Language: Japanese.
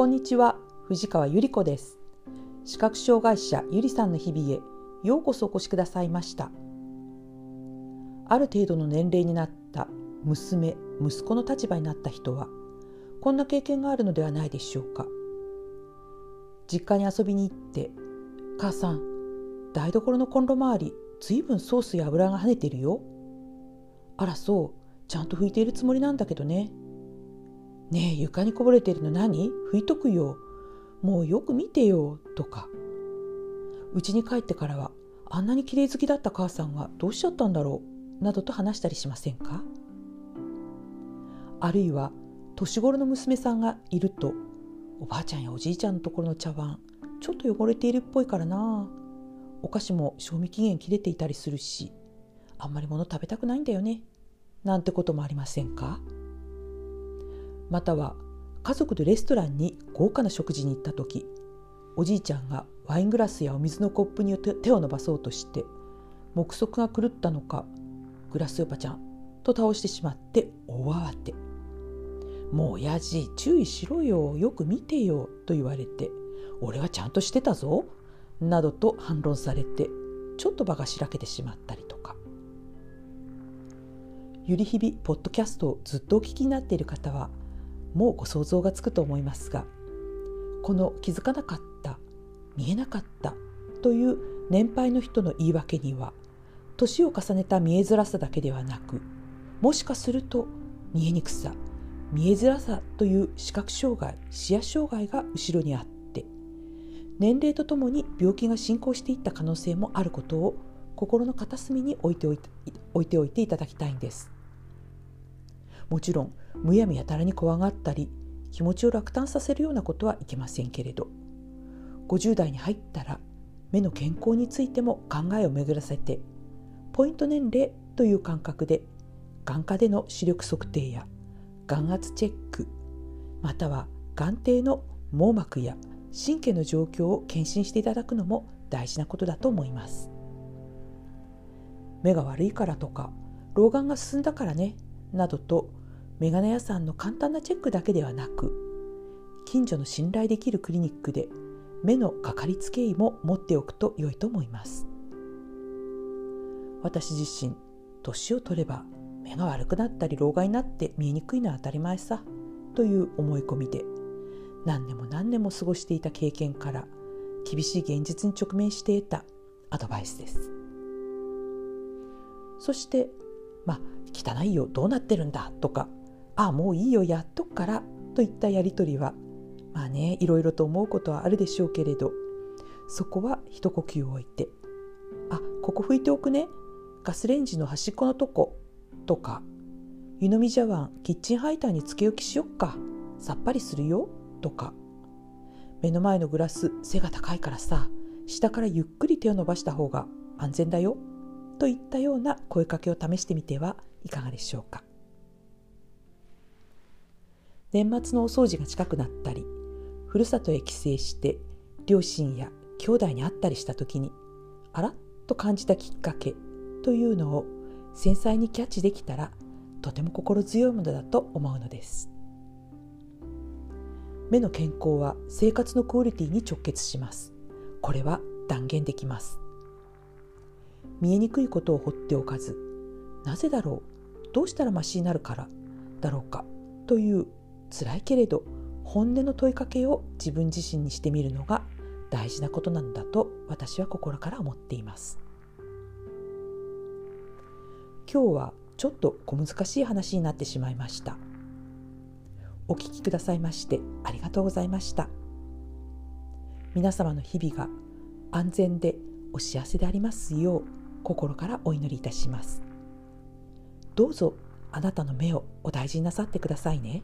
こんにちは藤川ゆり子です。視覚障害者ゆりさんの日々へようこそお越しくださいました。ある程度の年齢になった娘息子の立場になった人はこんな経験があるのではないでしょうか。実家に遊びに行って「母さん台所のコンロ周りずいぶんソースや油が跳ねてるよ」「あらそうちゃんと拭いているつもりなんだけどね」ねえ床にこぼれてるの何？拭いとくよ。もうよく見てよ。とか。家に帰ってからはあんなに綺麗好きだった母さんがどうしちゃったんだろう。などと話したりしませんか？あるいは年頃の娘さんがいるとおばあちゃんやおじいちゃんのところの茶碗ちょっと汚れているっぽいからな。お菓子も賞味期限切れていたりするしあんまり物食べたくないんだよね。なんてこともありませんか？または家族でレストランに豪華な食事に行った時おじいちゃんがワイングラスやお水のコップに手を伸ばそうとして目測が狂ったのかグラスおばちゃんと倒してしまって大慌て。もう親父注意しろよよく見てよと言われて俺はちゃんとしてたぞなどと反論されてちょっと場がしらけてしまったりとか。ゆりひびポッドキャストをずっとお聞きになっている方はもうご想像がつくと思いますがこの気づかなかった見えなかったという年配の人の言い訳には年を重ねた見えづらさだけではなくもしかすると見えにくさ見えづらさという視覚障害視野障害が後ろにあって年齢とともに病気が進行していった可能性もあることを心の片隅に置いておいて置いておいていただきたいんです。もちろんむやみやたらに怖がったり気持ちを落胆させるようなことはいけませんけれど。50代に入ったら目の健康についても考えを巡らせてポイント年齢という感覚で眼科での視力測定や眼圧チェックまたは眼底の網膜や神経の状況を検診していただくのも大事なことだと思います。目が悪いからとか老眼が進んだからねなどとメガネ屋さんの簡単なチェックだけではなく近所の信頼できるクリニックで目のかかりつけ医も持っておくと良いと思います。私自身年を取れば目が悪くなったり老眼になって見えにくいのは当たり前さという思い込みで何年も何年も過ごしていた経験から厳しい現実に直面していたアドバイスです。そしてまあ汚いよどうなってるんだとかあもういいよやっとくからといったやり取りはまあねいろいろと思うことはあるでしょうけれどそこは一呼吸置いてあここ拭いておくね。ガスレンジの端っこのとことか湯飲み茶碗キッチンハイターにつけ置きしよっかさっぱりするよとか。目の前のグラス背が高いからさ下からゆっくり手を伸ばした方が安全だよといったような声かけを試してみてはいかがでしょうか。年末のお掃除が近くなったりふるさとへ帰省して両親や兄弟に会ったりした時にあらと感じたきっかけというのを繊細にキャッチできたらとても心強いものだと思うのです。目の健康は生活のクオリティに直結します。これは断言できます。見えにくいことを放っておかずなぜだろうどうしたらマシになるからだろうかという辛いけれど本音の問いかけを自分自身にしてみるのが大事なことなんだと私は心から思っています。今日はちょっと小難しい話になってしまいました。お聞きくださいましてありがとうございました。皆様の日々が安全でお幸せでありますよう心からお祈りいたします。どうぞあなたの目をお大事になさってくださいね。